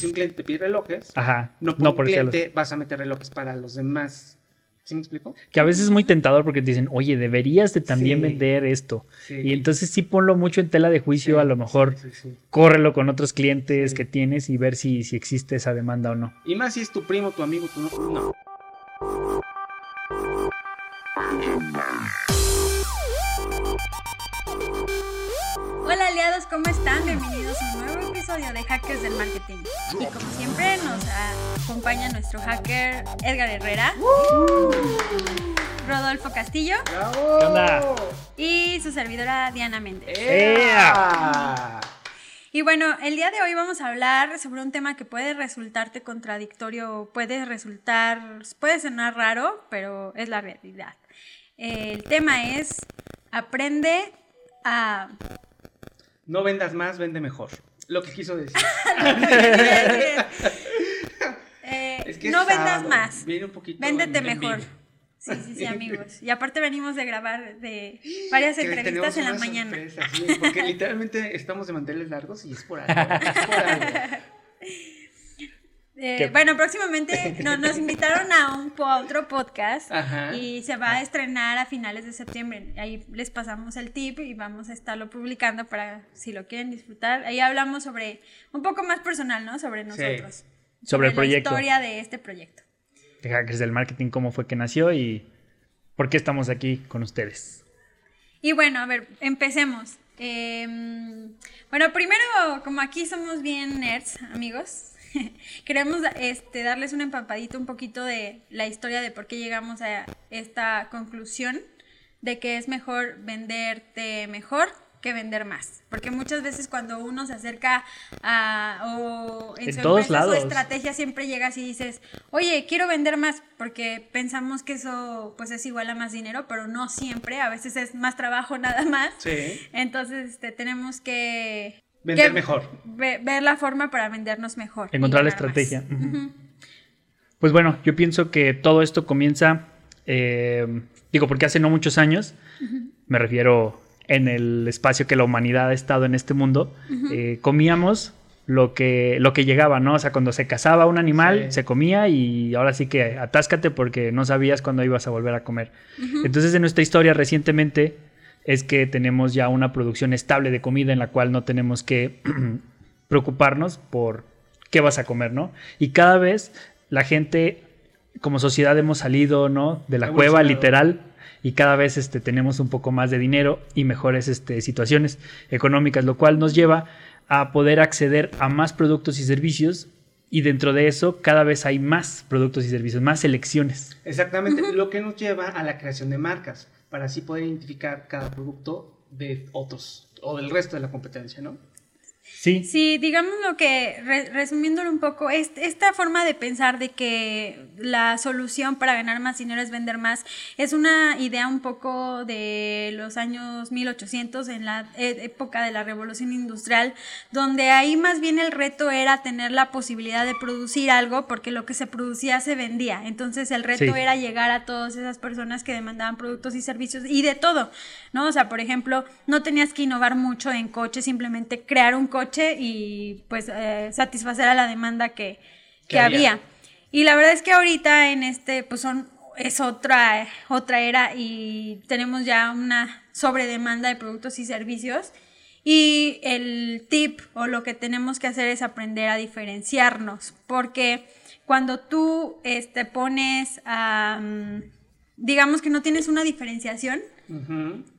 si un cliente te pide relojes, Ajá. no por No un por ser los- cliente vas a meter relojes para los demás. ¿Sí me explico? Que a veces es muy tentador porque te dicen, oye, deberías de también Sí. vender esto. Sí. Y entonces sí ponlo mucho en tela de juicio, Sí, a lo mejor córrelo con otros clientes que tienes y ver si, si existe esa demanda o no. Y más si es tu primo, tu amigo, tu no. no. Hola aliados, ¿cómo están? Bienvenidos a un nuevo episodio de Hackers del Marketing. Y como siempre nos acompaña nuestro hacker Edgar Herrera, Rodolfo Castillo y su servidora Diana Méndez. Y bueno, el día de hoy vamos a hablar sobre un tema que puede resultarte contradictorio, puede resultar, puede sonar raro, pero es la realidad. El tema es aprende a No vendas más, vende mejor. Lo que quiso decir. Eh, Es que es no vendas más. viene un poquito Véndete mejor. vivo. Sí, sí, sí, amigos. Y aparte venimos de grabar de varias Que entrevistas en la mañana. sorpresa, sí, porque literalmente estamos de manteles largos y es por algo. Es por algo. Eh, bueno, próximamente no- nos invitaron a, un, a otro podcast Ajá. y se va a estrenar a finales de septiembre. Ahí les pasamos el tip y vamos a estarlo publicando para si lo quieren disfrutar. Ahí hablamos sobre un poco más personal, ¿no? Sobre nosotros. Sobre el proyecto. La historia de este proyecto. De Hackers del Marketing, cómo fue que nació y por qué estamos aquí con ustedes. Y bueno, a ver, empecemos. Em, bueno, primero, como aquí somos bien nerds, amigos, queremos este, darles un empapadito un poquito de la historia de por qué llegamos a esta conclusión de que es mejor venderte mejor que vender más. Porque muchas veces cuando uno se acerca a o en, En su todos empresa, su lados. estrategia siempre llegas y dices, oye, quiero vender más, porque pensamos que eso pues es igual a más dinero, pero no siempre, a veces es más trabajo nada más. Sí. Entonces este, tenemos que... Vender que mejor. ve- ver la forma para vendernos mejor. Encontrar la estrategia. Pues bueno, yo pienso que todo esto comienza, eh, digo, porque hace no muchos años, me refiero en el espacio que la humanidad ha estado en este mundo, eh, comíamos lo que, lo que llegaba, ¿no? O sea, cuando se cazaba un animal, Sí. se comía y ahora sí que atáscate porque no sabías cuándo ibas a volver a comer. Entonces, en nuestra historia recientemente es que tenemos ya una producción estable de comida en la cual no tenemos que preocuparnos por qué vas a comer, ¿no? Y cada vez la gente, como sociedad, hemos salido, ¿no? De la cueva, literal, y cada vez este, tenemos un poco más de dinero y mejores este, situaciones económicas, lo cual nos lleva a poder acceder a más productos y servicios. Y dentro de eso, cada vez hay más productos y servicios, más selecciones. Exactamente. Lo que nos lleva a la creación de marcas, para así poder identificar cada producto de otros o del resto de la competencia, ¿no? Sí, Sí, digamos lo que, re- resumiéndolo un poco, es, esta forma de pensar de que la solución para ganar más dinero es vender más, es una idea un poco de los años 1800, en la e- época de la revolución industrial, donde ahí más bien el reto era tener la posibilidad de producir algo, porque lo que se producía se vendía. Entonces el reto Sí. era llegar a todas esas personas que demandaban productos y servicios y de todo, ¿no? O sea, por ejemplo, no tenías que innovar mucho en coche, simplemente crear un coche y pues eh, satisfacer a la demanda que, que había. había. Y la verdad es que ahorita en este, pues son, es otra, otra era y tenemos ya una sobredemanda de productos y servicios. Y el tip o lo que tenemos que hacer es aprender a diferenciarnos, porque cuando tú este, pones mm, digamos que no tienes una diferenciación,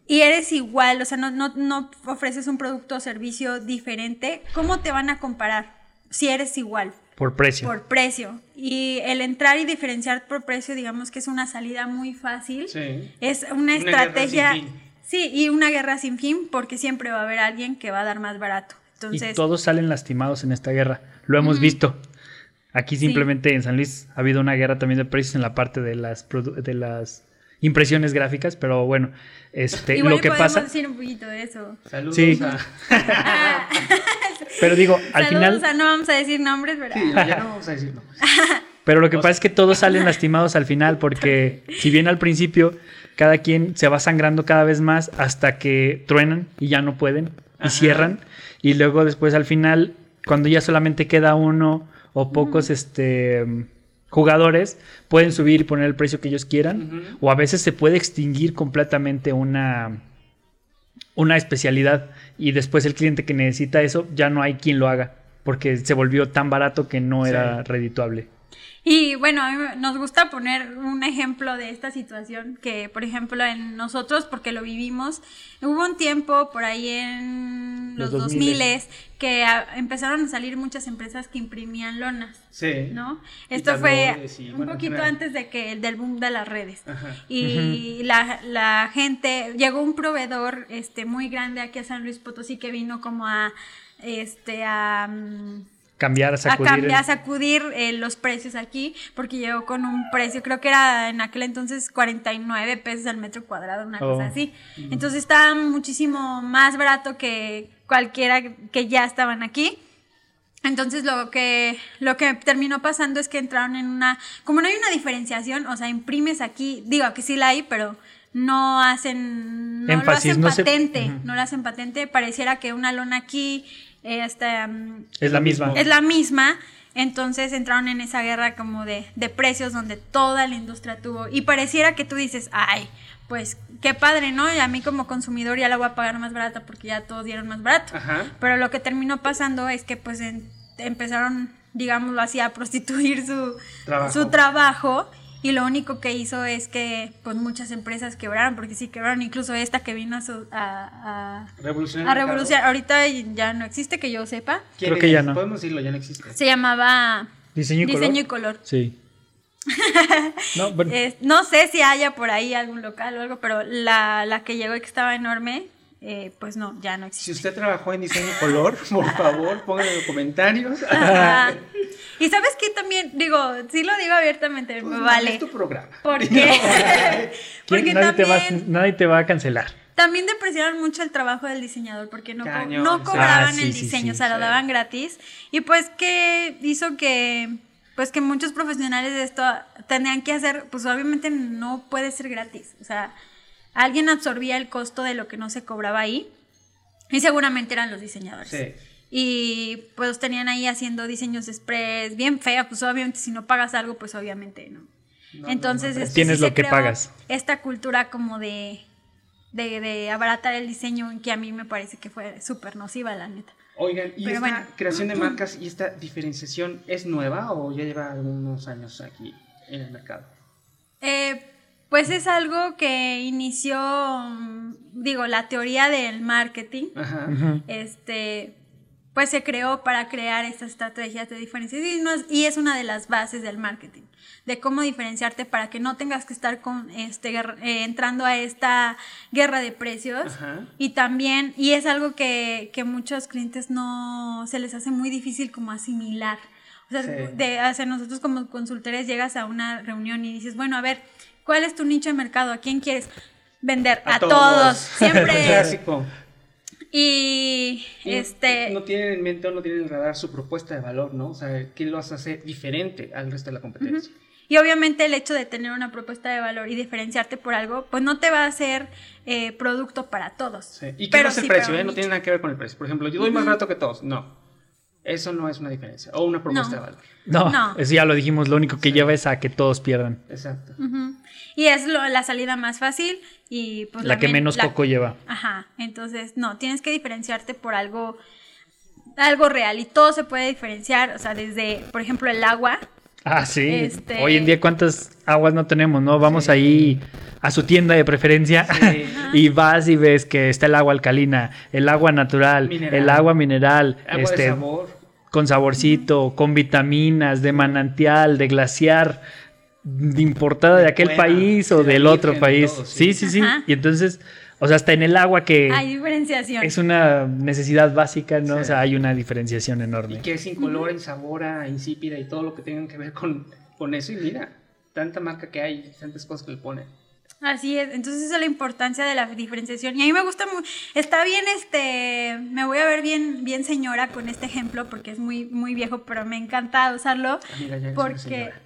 Y eres igual, o sea, no, no, no ofreces un producto o servicio diferente, ¿cómo te van a comparar si eres igual? por precio. Por precio. Y el entrar y diferenciar por precio, digamos que es una salida muy fácil. Sí. Es una estrategia. Sí, y una guerra sin fin, porque siempre va a haber alguien que va a dar más barato. y Entonces, todos salen lastimados en esta guerra. Lo hemos visto. Aquí Sí. simplemente en San Luis ha habido una guerra también de precios en la parte de las de las impresiones gráficas, pero bueno, este igual lo que pasa, decir un poquito de eso. Saludos Sí. a... pero digo, al Saludos, final, o sea, no vamos a decir nombres, ¿verdad? Sí, ya no vamos a decir nombres. pero lo que pasa es que todos salen lastimados al final porque si bien al principio cada quien se va sangrando cada vez más hasta que truenan y ya no pueden y Ajá. cierran y luego después al final cuando ya solamente queda uno o pocos este, jugadores, pueden subir y poner el precio que ellos quieran. O a veces se puede extinguir completamente una, una especialidad y después el cliente que necesita eso ya no hay quien lo haga porque se volvió tan barato que no Sí. era redituable. Y bueno, a mí nos gusta poner un ejemplo de esta situación, que por ejemplo en nosotros, porque lo vivimos, hubo un tiempo por ahí en Los los 2000s. 2000 que a- empezaron a salir muchas empresas que imprimían lonas, Sí. ¿no? Esto fue y, un bueno, poquito antes de que del boom de las redes. Ajá. Y la, la gente, llegó un proveedor este muy grande aquí a San Luis Potosí que vino como a este a mm, Cambiar, a sacudir. cambiar, a el- sacudir eh, los precios aquí, porque llegó con un precio, creo que era en aquel entonces 49 pesos al metro cuadrado, una Oh. cosa así. Entonces estaba muchísimo más barato que cualquiera que ya estaban aquí. Entonces lo que lo que terminó pasando es que entraron en una como no hay una diferenciación, o sea, imprimes aquí, digo que sí la hay, pero no hacen no Énfasis, lo hacen no se- patente, no lo hacen patente, pareciera que una lona aquí este mm, Es la misma. es la misma. Entonces entraron en esa guerra como de, de precios donde toda la industria tuvo. Y pareciera que tú dices, ay, pues qué padre, ¿no? Y a mí como consumidor ya la voy a pagar más barata porque ya todos dieron más barato. Ajá. Pero lo que terminó pasando es que pues en- empezaron, digámoslo así, a prostituir su Trabajo. su trabajo. Y lo único que hizo es que pues muchas empresas quebraron, porque sí quebraron, incluso esta que vino a, su- a, a- Revolucionar. a revolucionar. Ahorita ya no existe, que yo sepa. ¿Quién Creo que ya no. Podemos decirlo, ya no existe. Se llamaba Diseño y color. Diseño y color. Sí. No, bueno, Eh, no sé si haya por ahí algún local o algo, pero la, la que llegó y que estaba enorme, eh, pues no, ya no Si existe. usted trabajó en diseño color, por favor, pónganlo en los comentarios. Ajá. Y sabes que también, digo, sí lo digo abiertamente, Pues, vale. Es tu programa. Porque, ¿quién- porque nadie, te va, también, nadie te va a cancelar. también depreciaron mucho el trabajo del diseñador porque no, co- no cobraban Ah, sí, el diseño, sí, o sea, lo daban gratis. Y pues que hizo que pues que muchos profesionales de esto tendrían que hacer, pues obviamente no puede ser gratis. O sea, alguien absorbía el costo de lo que no se cobraba ahí. Y seguramente eran los diseñadores. Sí. Y pues tenían ahí haciendo diseños express bien feos, pues obviamente si no pagas algo, pues obviamente no. No, Entonces, no, no, este, Tienes sí lo se que pagas. Esta cultura como de, de, de abaratar el diseño, que a mí me parece que fue súper nociva, la neta. Oigan, ¿y Pero esta bueno. creación de marcas y esta diferenciación es nueva o ya lleva algunos años aquí en el mercado? Eh, pues es algo que inició, mm, digo, la teoría del marketing. Ajá. Este pues se creó para crear estas estrategias de diferenciación y, no es- y es una de las bases del marketing de cómo diferenciarte para que no tengas que estar con este eh, entrando a esta guerra de precios Ajá. y también y es algo que, que muchos clientes no se les hace muy difícil como asimilar o sea, Sí. de, hacia nosotros como consultores llegas a una reunión y dices bueno a ver cuál es tu nicho de mercado a quién quieres vender a, todos. siempre Clásico. y Y este No tienen en mente o no tienen en radar su propuesta de valor, ¿no? O sea, ¿qué los hace diferente al resto de la competencia? y obviamente el hecho de tener una propuesta de valor y diferenciarte por algo, pues no te va a hacer eh, producto para todos. Sí. ¿Y qué pero no es el sí precio? eh? No tiene nada que ver con el precio. Por ejemplo, yo doy más barato que todos. No. Eso no es una diferencia. O una propuesta No. de valor. No, No. eso ya lo dijimos, lo único que lleva es a que todos pierdan. Exacto. Y es lo- la salida más fácil y pues la que men- menos la- coco lleva. Ajá, entonces no, tienes que diferenciarte por algo algo real y todo se puede diferenciar, o sea, desde, por ejemplo, el agua. Ah, sí. Este- Hoy en día, ¿cuántas aguas no tenemos, no? Vamos Sí. ahí a su tienda de preferencia Sí. y vas y ves que está el agua alcalina, el agua natural, Mineral. el agua mineral, Agua este, de sabor. con saborcito, con vitaminas, de manantial, de glaciar, de importada de, De aquel buena, país o de del otro país. todo, sí, sí. sí, sí. Y entonces, o sea, hasta en el agua que Hay diferenciación. es una necesidad básica, ¿no? Sí. O sea, hay una diferenciación enorme. Y que es incolora, insabora, insípida y todo lo que tengan que ver con, con eso. Y mira, tanta marca que hay, tantas cosas que le ponen. Así es, entonces esa es la importancia de la diferenciación. Y a mí me gusta muy, está bien este, me voy a ver bien, bien señora con este ejemplo porque es muy, muy viejo, pero me encanta usarlo Amiga, ya una porque señora.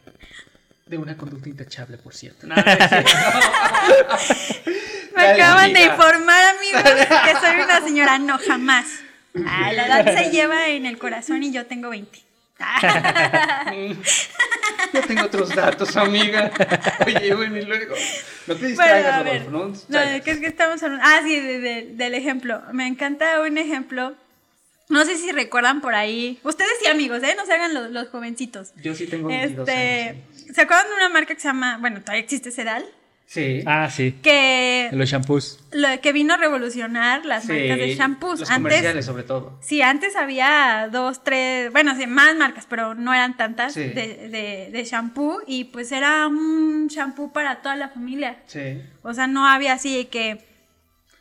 De una conducta intachable, por cierto. No, no. me acaban de informar, amigos, que soy una señora, no, jamás. Ah, la edad se lleva en el corazón y yo tengo 20. Yo tengo otros datos, amiga. Oye, bueno, y luego. No te Bueno, distraigas, a ver. Rodolfo, no No, distraigas. ¿de qué es que estamos hablando? Ah, sí, de- de- del ejemplo. Me encanta un ejemplo. No sé si recuerdan por ahí. Ustedes sí, amigos, ¿eh? No se hagan los, los jovencitos. Yo sí tengo 22 años. Este, ¿Se acuerdan de una marca que se llama, bueno, todavía existe Sedal? Sí. Ah, sí. Que, Los shampoos. lo, que vino a revolucionar las sí. marcas de shampoos. Los Antes, comerciales, sobre todo. Sí, antes había dos, tres, bueno, sí, más marcas, pero no eran tantas Sí. de, de, de shampoo y pues era un shampoo para toda la familia. Sí. O sea, no había así que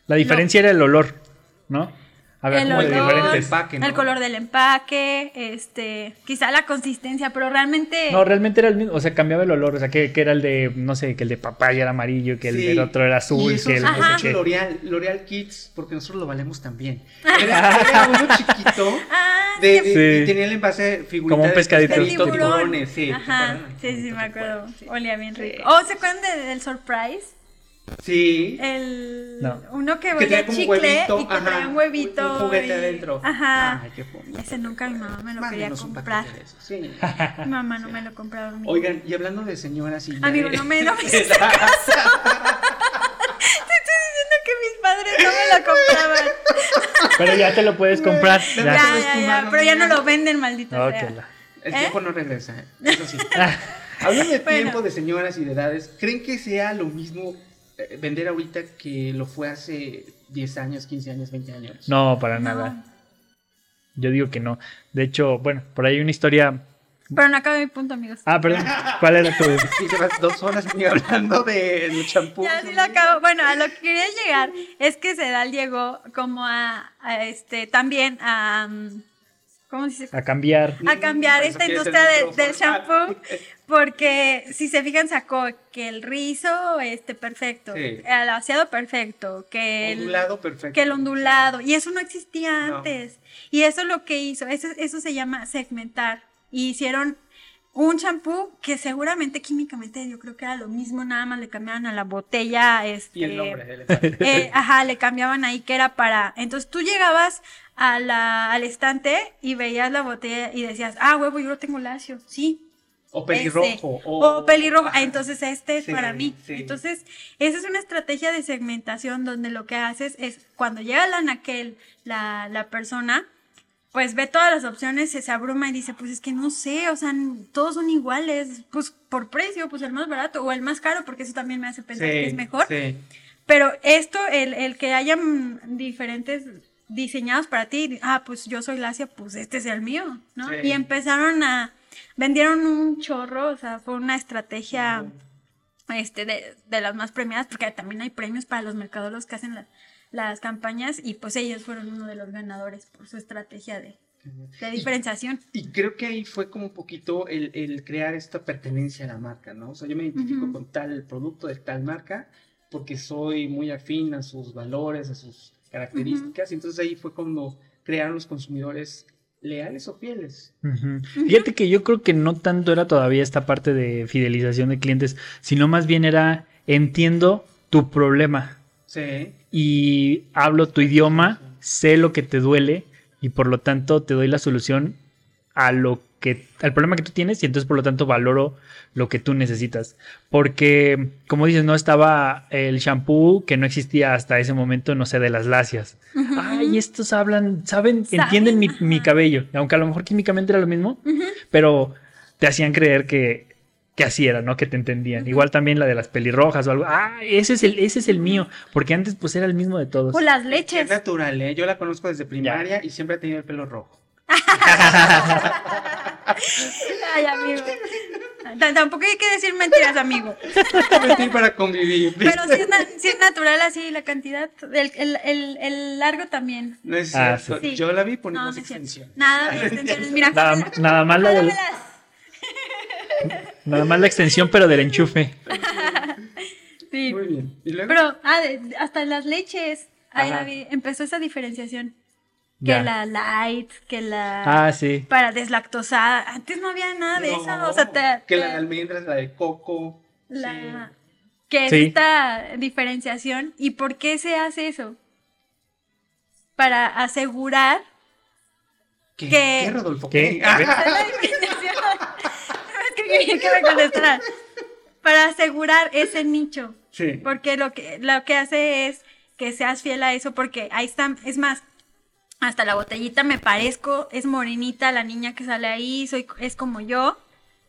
La diferencia era el olor, ¿no? Había el como de olor, empaque, ¿no? el color del empaque, este, quizá la consistencia, pero realmente No, realmente era el mismo, o sea, cambiaba el olor, o sea, que, que era el de, no sé, que el de papaya era amarillo, que el Sí. del otro era azul, y eso que el no qué. L'Oreal, L'Oreal Kids, porque nosotros lo valemos también. Era, era uno chiquito Ah, de, sí, de- Sí. y tenía el envase figurita Como un de pescadito. tiburón. tiburones, sí. Ajá, ¿te sí, sí, me acuerdo. Sí. Olía bien rico. ¿O se acuerdan de- del surprise? Sí. El No. uno que como un chicle huevito, y que ajá, traía un huevito. Un juguete y- adentro. Ajá. Ay, qué bonito. Ese nunca mi mamá me lo quería comprar. paquete de eso, Sí. Mi mamá no me lo compraron. amigo. Oigan, y hablando de señoras y ya Amigo, de- no me, no me hiciste caso. Te estoy diciendo que mis padres no me lo compraban. Pero ya te lo puedes comprar. Ya, Ya. Ya, pero ya no lo venden, maldita Ok, sea. El ¿Eh? tiempo no regresa, ¿eh? eso sí. Hablando de Bueno. tiempo, de señoras y de edades, ¿creen que sea lo mismo eh, vender ahorita que lo fue hace 10 años, 15 años, 20 años? No, para No. nada. Yo digo que no. De hecho, bueno, por ahí hay una historia. Pero no acaba mi punto, amigos. Ah, perdón. ¿Cuál era tu.? Sí, llevas dos horas ni hablando de los champús. Ya sí lo acabo. Bueno, a lo que quería llegar es que Sedal llegó como a, a este también a um, ¿cómo se dice? A cambiar. a cambiar Por esta industria de- del shampoo porque si se fijan sacó que el rizo este perfecto, Sí. el aseado perfecto, que el Ondulado perfecto. que el ondulado y eso no existía No. antes. Y eso lo que hizo, eso, eso se llama segmentar. Y hicieron un champú que seguramente químicamente yo creo que era lo mismo, nada más le cambiaban a la botella este Y el nombre del elefante. eh, ajá, le cambiaban ahí que era para. Entonces tú llegabas a la, al estante y veías la botella y decías, ah, huevo, yo lo tengo lacio. Sí. O pelirrojo. Este, o, pelirrojo. Ah, entonces este es Sí, para mí. sí. Entonces, esa es una estrategia de segmentación donde lo que haces es cuando llega la naquel, la, la persona, pues ve todas las opciones, se, se abruma y dice, pues es que no sé, o sea, todos son iguales, pues por precio, pues el más barato o el más caro, porque eso también me hace pensar Sí, que es mejor. Sí. Pero esto, el, el que hayan diferentes diseñados para ti, ah, pues yo soy Lacia, pues este es el mío, ¿no? Sí. Y empezaron a, vendieron un chorro, o sea, fue una estrategia este, de, de las más premiadas, porque también hay premios para los mercaderos que hacen la- las campañas, y pues ellos fueron uno de los ganadores por su estrategia de, de diferenciación. Y creo que ahí fue como un poquito el, el crear esta pertenencia a la marca, ¿no? O sea, yo me identifico con tal producto de tal marca porque soy muy afín a sus valores, a sus características. Y entonces ahí fue cuando crearon los consumidores leales o fieles. Ujú. Fíjate que yo creo que no tanto era todavía esta parte de fidelización de clientes, sino más bien era entiendo tu problema Sí. y hablo tu idioma, sé lo que te duele y por lo tanto te doy la solución a lo que al problema que tú tienes y entonces por lo tanto valoro lo que tú necesitas. Porque como dices, no estaba el shampoo que no existía hasta ese momento, no sé, de las lacias. Ay, estos hablan, saben, Saben, entienden mi, mi cabello, aunque a lo mejor químicamente era lo mismo, pero te hacían creer que que así era, ¿no? Que te entendían. Igual también la de las pelirrojas o algo. Ah, ese es el, ese es el mío. Porque antes, pues, era el mismo de todos. O las Es leches. natural, ¿eh? Yo la conozco desde primaria y siempre ha tenido el pelo rojo. Ay, amigo. T- Tampoco hay que decir mentiras, amigo. Mentir para convivir. ¿viste? Pero si es, na- sí es natural así la cantidad. El, el, el, el largo también. No es Ah, cierto. sí. Yo la vi no cierto. extensión. Nada extensiones. Mira, Nada, más la del-. Nada más la extensión, pero del enchufe. Sí. Muy bien. ¿Y luego? Pero ah, hasta en las leches ahí Ajá. la vi, empezó esa diferenciación. Que Ya. la light, que la Ah, sí. para deslactosada. Antes no había nada de No, eso. O sea, te- que te- la de almendras, la de coco. la- sí. que es Sí. esta diferenciación. ¿Y por qué se hace eso? Para asegurar ¿Qué, ¿Qué? ¿Qué, Rodolfo? ¿Qué? ¿Qué? La diferenciación. Que que me contestaran. Para asegurar ese nicho. sí. Porque lo que, lo que hace es que seas fiel a eso, porque ahí está, es más, hasta la botellita me parezco, es morenita la niña que sale ahí, soy, es como yo,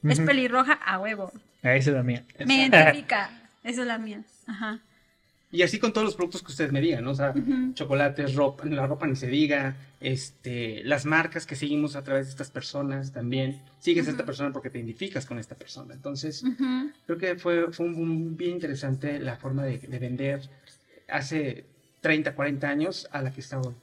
es pelirroja, a huevo. Ah, Esa es la mía. Me identifica, esa es la mía. Ajá. Y así con todos los productos que ustedes me digan, ¿no? O sea, chocolates, ropa, la ropa ni se diga, este, las marcas que seguimos a través de estas personas también. Sigues a esta persona porque te identificas con esta persona. Entonces, creo que fue, fue un, un bien interesante la forma de, de vender hace 30, 40 años a la que está hoy.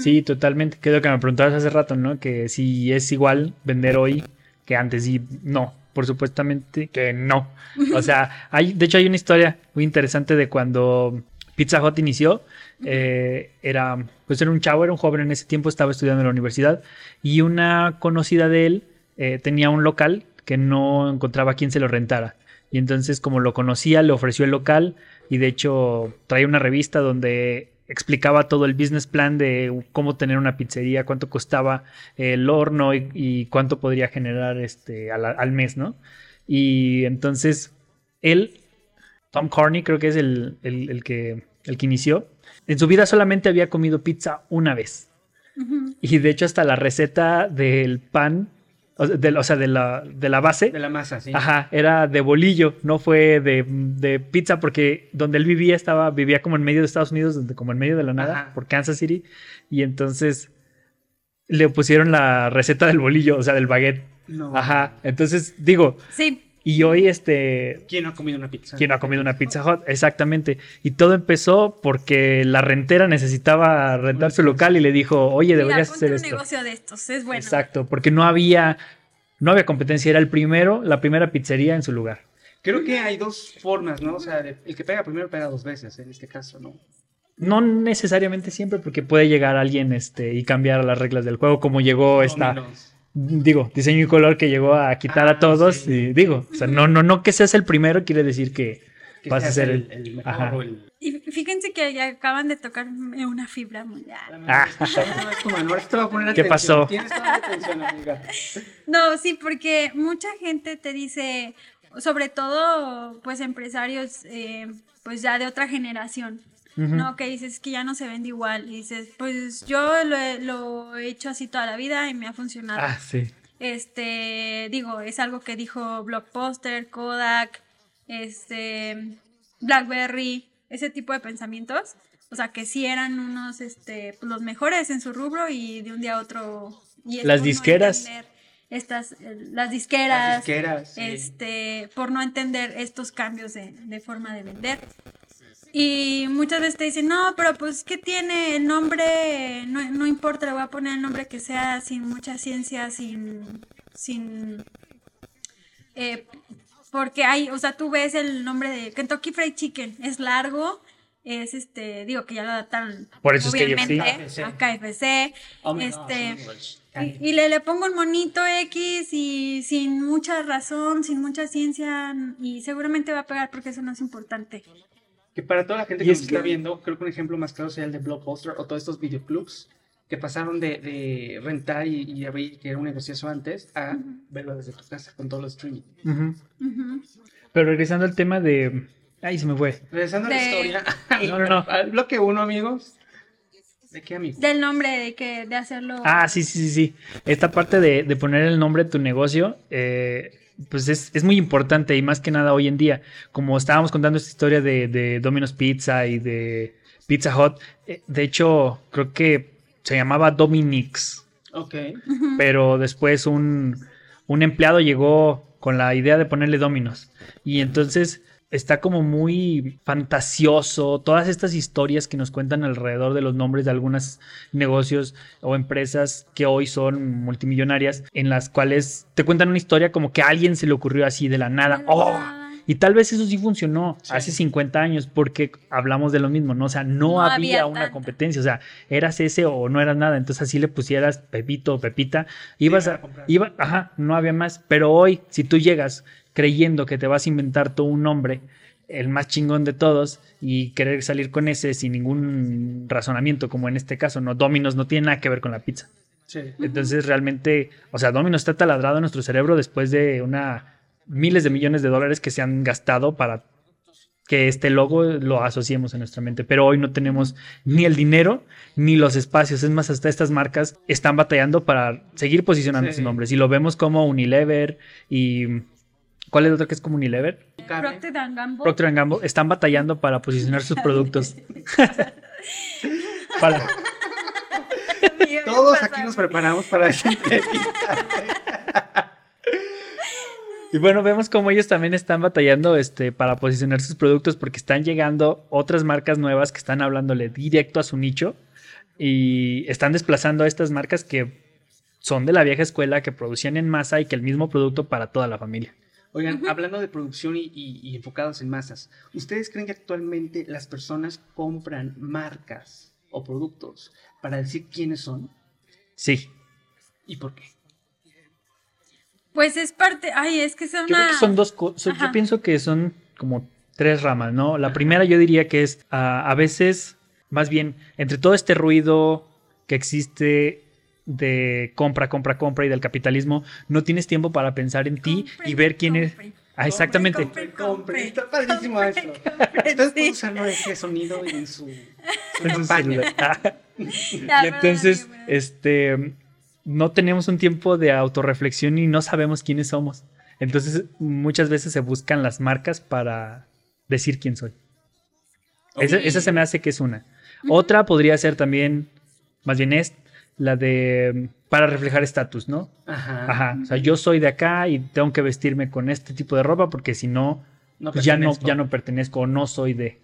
Sí, totalmente. Que es lo que me preguntabas hace rato, ¿no? Que si es igual vender hoy que antes y no. Por supuestamente que no. O sea, hay, de hecho hay una historia muy interesante de cuando Pizza Hut inició. Eh, era, pues era un chavo, era un joven en ese tiempo, estaba estudiando en la universidad y una conocida de él eh, tenía un local que no encontraba quien se lo rentara. Y entonces como lo conocía, le ofreció el local y de hecho traía una revista donde explicaba todo el business plan de cómo tener una pizzería, cuánto costaba el horno y, y cuánto podría generar este al, al mes, ¿no? Y entonces él, Tom Carney, creo que es el, el- el que, el que inició, en su vida solamente había comido pizza una vez. Y de hecho hasta la receta del pan, o sea, de, o sea, de la, de la base, De la masa, sí. Ajá, era de bolillo, no fue de, de pizza, porque donde él vivía estaba, vivía como en medio de Estados Unidos, donde- como en medio de la nada, Ajá. por Kansas City, y entonces le pusieron la receta del bolillo, o sea, del baguette. No. Ajá, entonces digo, Sí, y hoy este, ¿Quién no ha comido una pizza? ¿quién no ha comido una Pizza Hut? Exactamente, y todo empezó porque la rentera necesitaba rentar su local y le dijo, oye, mira, deberías ponte hacer un esto. negocio de estos, es bueno. Exacto, porque no había, no había competencia, era el primero, la primera pizzería en su lugar. Creo que hay dos formas, ¿no? O sea, el que pega primero pega dos veces, en este caso, ¿no? No necesariamente siempre, porque puede llegar alguien este, y cambiar las reglas del juego, como llegó esta, Dominos. Digo, diseño y color que llegó a quitar Ah, a todos. sí. Y digo, o sea, no, no, no que seas el primero quiere decir que Que vas a ser el. el mejor Ajá. o el... Y fíjense que ya acaban de tocar una fibra muy... ah. Ah. ¿Qué pasó? No, sí, porque mucha gente te dice, sobre todo, pues empresarios, eh, pues ya de otra generación, ¿no? Que dices que ya no se vende igual. Y dices, pues yo lo he, lo he hecho así toda la vida y me ha funcionado. Ah, sí. Este, digo, es algo que dijo Blockbuster, Kodak, este, Blackberry, ese tipo de pensamientos. O sea, que sí eran unos, este, pues, los mejores en su rubro y de un día a otro. Y Las no disqueras. Estas, las disqueras. Las disqueras, sí. Este, por no entender estos cambios de, de forma de vender. Y muchas veces te dicen, no, pero pues, ¿qué tiene el nombre? No, no importa, le voy a poner el nombre que sea sin mucha ciencia, sin... sin eh, porque hay, o sea, tú ves el nombre de Kentucky Fried Chicken, es largo, es este, digo que ya lo adaptaron Por eso es obviamente KFC. a KFC, Oh este, God, y, y le, le pongo un monito X y sin mucha razón, sin mucha ciencia, y seguramente va a pegar porque eso no es importante. Que para toda la gente Y que es nos que- está viendo, creo que un ejemplo más claro sería el de Blockbuster o todos estos videoclubs que pasaron de, de rentar y, y abrir, que era un negocio antes, a verlo desde tu casa con todos los streaming. Pero regresando al tema de. Ay, se me fue. Regresando a la historia, No, no, no. al bloque uno, amigos. ¿De qué, amigo? Del nombre de que de hacerlo. Ah, sí, sí, sí, sí. Esta parte de, de poner el nombre de tu negocio, eh, pues es, es muy importante y más que nada hoy en día. Como estábamos contando esta historia de, de Domino's Pizza y de Pizza Hut, eh, de hecho, creo que se llamaba Dominix, Ok. Pero después un, un empleado llegó con la idea de ponerle Domino's. Y entonces está como muy fantasioso, todas estas historias que nos cuentan alrededor de los nombres de algunos negocios o empresas que hoy son multimillonarias, en las cuales te cuentan una historia como que a alguien se le ocurrió así de la nada. ¡Oh! Y tal vez eso sí funcionó Sí. hace 50 años porque hablamos de lo mismo, ¿no? O sea, no, No había, había una competencia, o sea, eras ese o no eras nada, entonces así le pusieras Pepito o Pepita, ibas a a, iba, ajá, no había más, pero hoy si tú llegas creyendo que te vas a inventar tú un nombre, el más chingón de todos y querer salir con ese sin ningún razonamiento, como en este caso, no, Domino's no tiene nada que ver con la pizza. Sí. Entonces realmente, o sea, Domino está taladrado en nuestro cerebro después de una miles de millones de dólares que se han gastado para que este logo lo asociemos en nuestra mente. Pero hoy no tenemos ni el dinero ni los espacios. Es más, hasta estas marcas están batallando para seguir posicionando Sí. sus nombres. Y lo vemos como Unilever y... ¿Cuál es el otro que es como Unilever? Procter and Gamble. Procter Gamble. Están batallando para posicionar sus productos. Para- Todos aquí nos preparamos para esta entrevista. Y bueno, vemos cómo ellos también están batallando este, para posicionar sus productos porque están llegando otras marcas nuevas que están hablándole directo a su nicho y están desplazando a estas marcas que son de la vieja escuela, que producían en masa y que el mismo producto para toda la familia. Oigan, hablando de producción y, y- y enfocados en masas, ¿ustedes creen que actualmente las personas compran marcas o productos para decir quiénes son Sí, y por qué? Pues es parte. Ay, es que son yo creo que son dos cosas. Yo pienso que son como tres ramas, ¿no? La primera yo diría que es ah, a veces, más bien, entre todo este ruido que existe de compra, compra, compra y del capitalismo, no tienes tiempo para pensar en ti y ver quién es. compre. Ah, exactamente. Compre, Compre. Está padrísimo eso. compre, Ustedes sí. pueden usarlo ese sonido en su, su En su campaña. celular. Ah. Y entonces, este, no tenemos un tiempo de autorreflexión y no sabemos quiénes somos. Entonces, muchas veces se buscan las marcas para decir quién soy. Esa, esa se me hace que es una. Otra podría ser también, más bien es la de para reflejar estatus, ¿no? Ajá. Ajá. O sea, yo soy de acá y tengo que vestirme con este tipo de ropa porque si no, No pues ya no, pertenezco. ya no pertenezco o no soy de.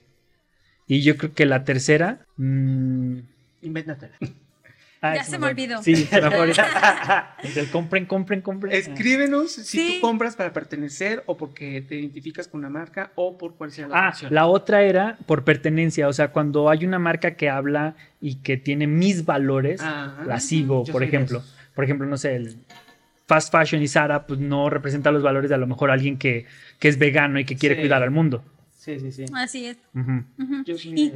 Y yo creo que la tercera. mm, Invéntatela. Ah, Ya se me olvidó. Sí. El compren, compren, compren. Escríbenos si Sí. tú compras para pertenecer o porque te identificas con una marca o por cuál sea la Ah, la otra era por pertenencia. O sea, cuando hay una marca que habla y que tiene mis valores, Ajá. la sigo, Yo por ejemplo. Por ejemplo, no sé, el fast fashion y Zara, pues no representa los valores de a lo mejor alguien que, que es vegano y que quiere Sí. cuidar al mundo. Sí, sí, sí. Así es.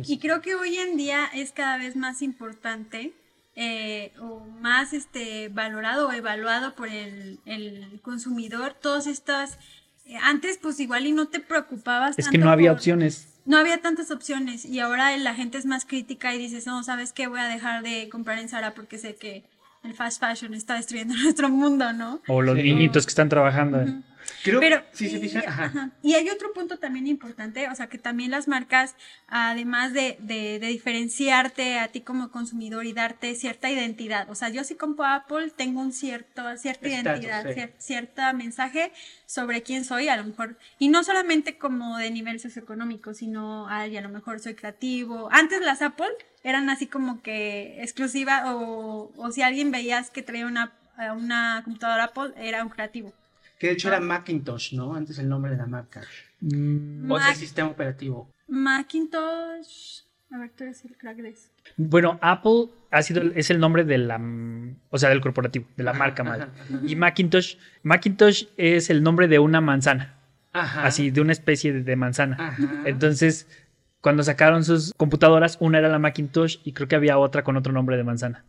Y, creo que hoy en día es cada vez más importante eh, o más este, valorado o evaluado por el, el consumidor todas estas... eh, antes pues igual y no te preocupabas. Es que no había por- opciones. No había tantas opciones y ahora la gente es más crítica y dices, no, ¿sabes qué? Voy a dejar de comprar en Zara porque sé que el fast fashion está destruyendo nuestro mundo, ¿no? O los Sí. niñitos que están trabajando. Ujú. Creo Pero, si se y, fijan, ajá. ajá. Y hay otro punto también importante, o sea, que también las marcas, además de, de, de diferenciarte a ti como consumidor y darte cierta identidad, o sea, yo si compro Apple tengo un cierto, cierta Estatus, identidad, sí. cier- cierta mensaje sobre quién soy, a lo mejor, y no solamente como de nivel socioeconómico, sino, ay, a lo mejor soy creativo. Antes las Apple eran así como que exclusiva, o, o si alguien veías que traía una, una computadora Apple, era un creativo. Que de hecho era Macintosh, ¿no? Antes el nombre de la marca. O es el sistema operativo. Macintosh. A ver, tú eres el crack de eso. Bueno, Apple ha sido, es el nombre de la, o sea, del corporativo, de la marca madre. Y Macintosh, Macintosh es el nombre de una manzana, Ajá. así, de una especie de, de manzana. Ajá. Entonces, cuando sacaron sus computadoras, una era la Macintosh y creo que había otra con otro nombre de manzana.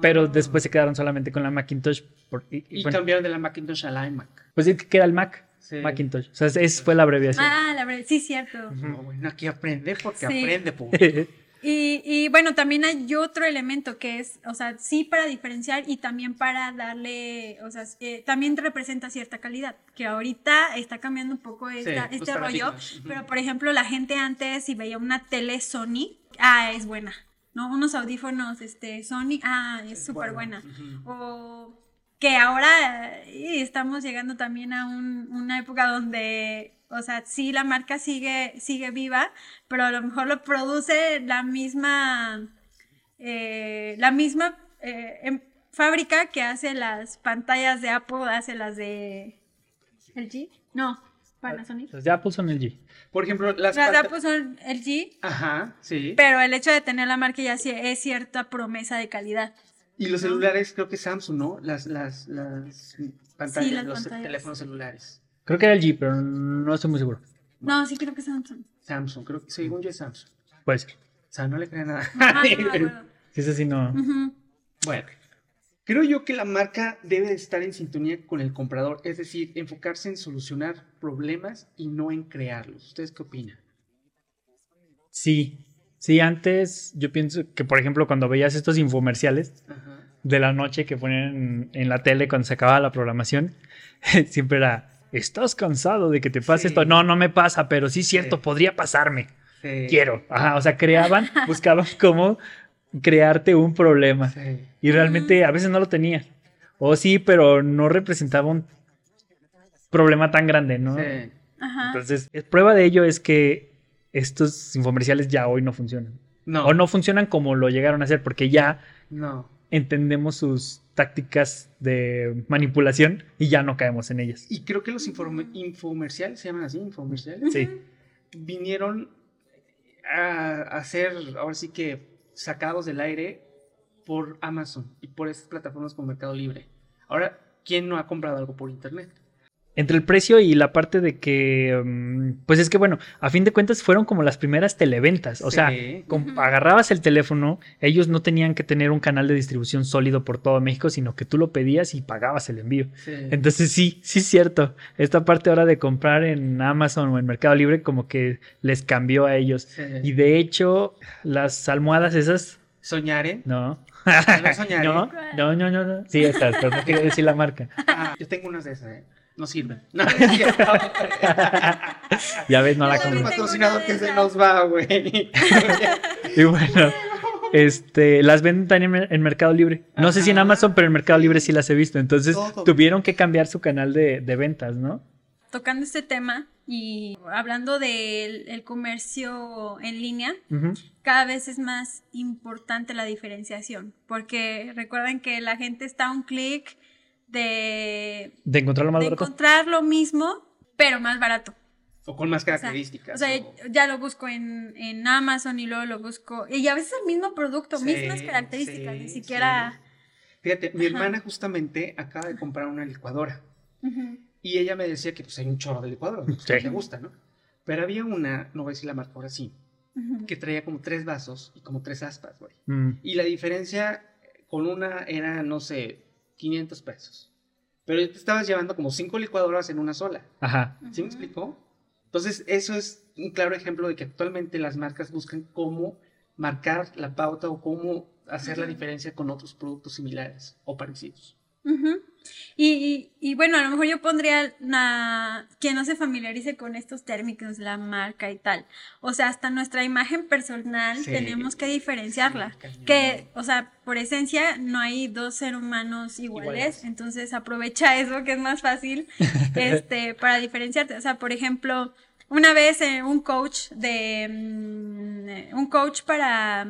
Pero después se quedaron solamente con la Macintosh. por- y- y Y bueno, cambiaron de la Macintosh a la iMac. pues es que queda el Mac, Sí. Macintosh. O sea, esa fue la abreviación. Ah, la verdad, sí, cierto. No, bueno, aquí aprende porque Sí. aprende. Y, y bueno, también hay otro elemento que es, o sea, sí para diferenciar y también para darle, o sea, eh, también representa cierta calidad, que ahorita está cambiando un poco esta- los este rollo, pero por ejemplo la gente antes si veía una tele Sony, ah, es buena, ¿no? Unos audífonos, este, Sony, ah, es súper buena. O que ahora eh, estamos llegando también a un- una época donde, o sea, sí la marca sigue, sigue viva, pero a lo mejor lo produce la misma, eh, la misma eh, em- fábrica que hace las pantallas de Apple, hace las de LG, no, Panasonic. Los de Apple son el G. Por ejemplo, las, Las de Apple son LG, Ajá, sí. pero el hecho de tener la marca ya sí es cierta promesa de calidad. Y los celulares, creo que Samsung, ¿no? Las, las, las pantallas, Sí, las los pantallas. teléfonos celulares. Creo que era el G, pero no estoy muy seguro. No, sí creo que son. Samsung, creo que según yo es Samsung. Puede ser. O sea, no le crean nada. Ah, no me acuerdo. Si es así, no. Bueno, Creo yo que la marca debe de estar en sintonía con el comprador, es decir, enfocarse en solucionar problemas y no en crearlos. ¿Ustedes qué opinan? Sí, sí, antes yo pienso que, por ejemplo, cuando veías estos infomerciales Ajá. de la noche que ponían en, en la tele cuando se acababa la programación, siempre era, ¿estás cansado de que te pase Sí. esto? No, no me pasa, pero sí es cierto, Sí. podría pasarme. Sí. Quiero. Ajá, o sea, creaban, buscaban cómo crearte un problema. Sí. Y realmente a veces no lo tenía. O sí, pero no representaba un problema tan grande, ¿no? Sí. Ajá. Entonces, es- prueba de ello es que estos infomerciales ya hoy no funcionan. No. O no funcionan como lo llegaron a hacer, porque ya No. entendemos sus tácticas de manipulación y ya no caemos en ellas. Y creo que los infomerciales, se llaman así, infomerciales, Sí. vinieron a, a ser, ahora sí que, sacados del aire por Amazon y por estas plataformas como Mercado Libre. Ahora, ¿quién no ha comprado algo por internet? Entre el precio y la parte de que, mm, pues es que bueno, a fin de cuentas fueron como las primeras televentas. O sea, Sí. agarrabas el teléfono, ellos no tenían que tener un canal de distribución sólido por todo México, sino que tú lo pedías y pagabas el envío. Sí. Entonces sí, sí es cierto. Esta parte ahora de comprar en Amazon o en Mercado Libre como que les cambió a ellos. Sí. Y de hecho, las almohadas esas, Soñaren. no. No soñaré. no, no, no, no, no. Sí, estas, pero no quería decir la marca. Ah, yo tengo unas de esas, ¿eh? No sirven. No, es cierto. Ya ves, no la compré. patrocinador que se nos va, güey. Y bueno, este, las venden también en, Mercado Libre. No sé si en. Amazon, pero en Mercado Libre sí las he visto. Entonces Todo. tuvieron que cambiar su canal de, de ventas, ¿no? Tocando este tema y hablando del el comercio en línea, cada vez es más importante la diferenciación, porque recuerden que la gente está a un clic de, De encontrarlo más de barato. encontrar lo mismo, pero más barato. O con más O sea, características. O sea, o- ya lo busco en, en Amazon y luego lo busco. Y a veces el mismo producto, Sí, mismas características, sí, ni siquiera. Fíjate, mi Ajá. hermana justamente acaba de comprar una licuadora. Y ella me decía que pues hay un chorro de licuadoras, pues, Sí. que le gusta, ¿no? Pero había una, no voy a decir la marca ahora sí, que traía como tres vasos y como tres aspas, güey. Mm. Y la diferencia con una era, no sé, 500 pesos. Pero te estabas llevando como cinco licuadoras en una sola. Ajá. ¿Sí me explicó? Entonces, eso es un claro ejemplo de que actualmente las marcas buscan cómo marcar la pauta o cómo hacer la diferencia con otros productos similares o parecidos. Ujú. Y, y- y bueno, a lo mejor yo pondría na- quien no se familiarice con estos términos, la marca y tal. O sea, hasta nuestra imagen personal Sí. tenemos que diferenciarla. Sí. Que, o sea, por esencia no hay dos seres humanos iguales, Iguales. entonces aprovecha eso que es más fácil este, para diferenciarte. O sea, por ejemplo, una vez eh, un coach de mm, un coach para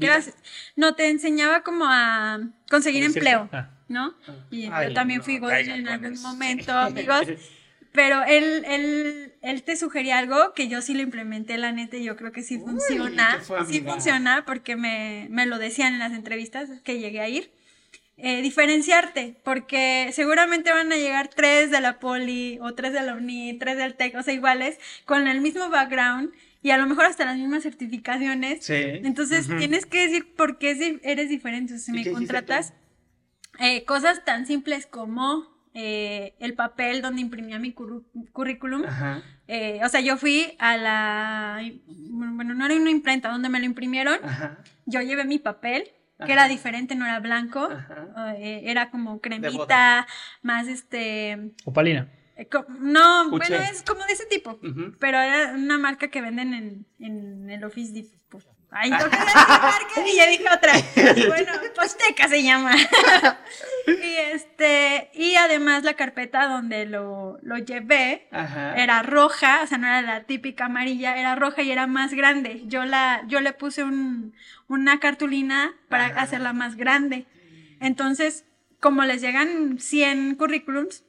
¿qué Vida. vas- no te enseñaba como a conseguir empleo, Ah. ¿no? Ah. Y yo también no, fui caigan en algún momento, amigos. Pero él, él, él te sugería algo que yo sí lo implementé, la neta, y yo creo que sí Uy, funciona. ¿qué fue, sí funciona porque me, me lo decían en las entrevistas que llegué a ir. Eh, diferenciarte, porque seguramente van a llegar tres de la poli o tres de la uni, tres del TEC, o sea, iguales, con el mismo background y a lo mejor hasta las mismas certificaciones. Sí. Entonces tienes que decir por qué eres diferente. O sea, si ¿Y me contratas, eh, cosas tan simples como eh, el papel donde imprimía mi currículum. Ajá. Eh, o sea, yo fui a la, bueno, no era una imprenta donde me lo imprimieron. Ajá. Yo llevé mi papel, que Ajá. era diferente, no era blanco. Ajá. eh, era como cremita, más este... Opalina. Eh, no, bueno, es como de ese tipo. Pero era una marca que venden en, en el Office Depot. Pues, Ay, marca y ya dije otra. Bueno, Posteca se llama. y este, y además la carpeta donde lo, lo llevé Ajá. era roja, o sea, no era la típica amarilla, era roja y era más grande. Yo la, yo le puse un, una cartulina para Ajá. hacerla más grande. Entonces, como les llegan 100 currículums,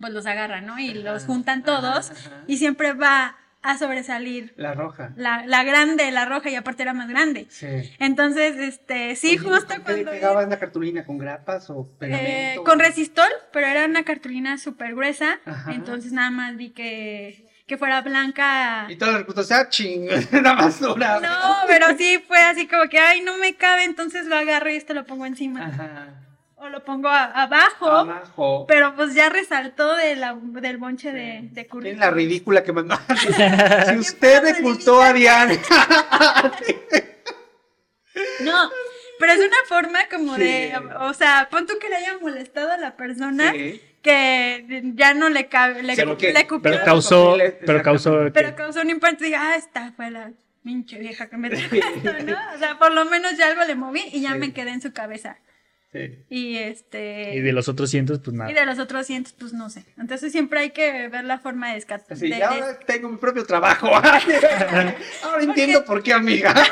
pues los agarran, ¿no? Y los juntan todos ajá. y siempre va a sobresalir La roja. la, la grande, la roja y aparte era más grande. Sí. Entonces, este, sí, Oye, justo ¿con qué cuando... le pegabas la cartulina? ¿Con grapas o Eh, pegamento? con resistol, pero era una cartulina súper gruesa, Ajá. entonces nada más vi que, que fuera blanca. Y todos los reclutas, ¡ah, ching! Una basura. No, pero sí fue así como que, ay, no me cabe, entonces lo agarro y esto lo pongo encima. Ajá. O lo pongo a- abajo, Abajo. pero pues ya resaltó de la- del bonche de, de currículum. la ridícula que mandó. si usted reclutó a Diana. No, pero es una forma como Sí. de, o sea, pon tú que le haya molestado a la persona Sí. que ya no le cabe, le, Pero que- le cupió, Pero Claro, causó, pero causó. pero causó un impacto y diga, ah, esta fue la pinche vieja que me trajo esto, ¿no? O sea, por lo menos ya algo le moví y ya Sí. me quedé en su cabeza. Sí. Y este... Y de los otros cientos, pues nada. y de los otros cientos, pues no sé. Entonces siempre hay que ver la forma de descartar. Así, y ahora tengo mi propio trabajo. ahora entiendo por qué, amiga.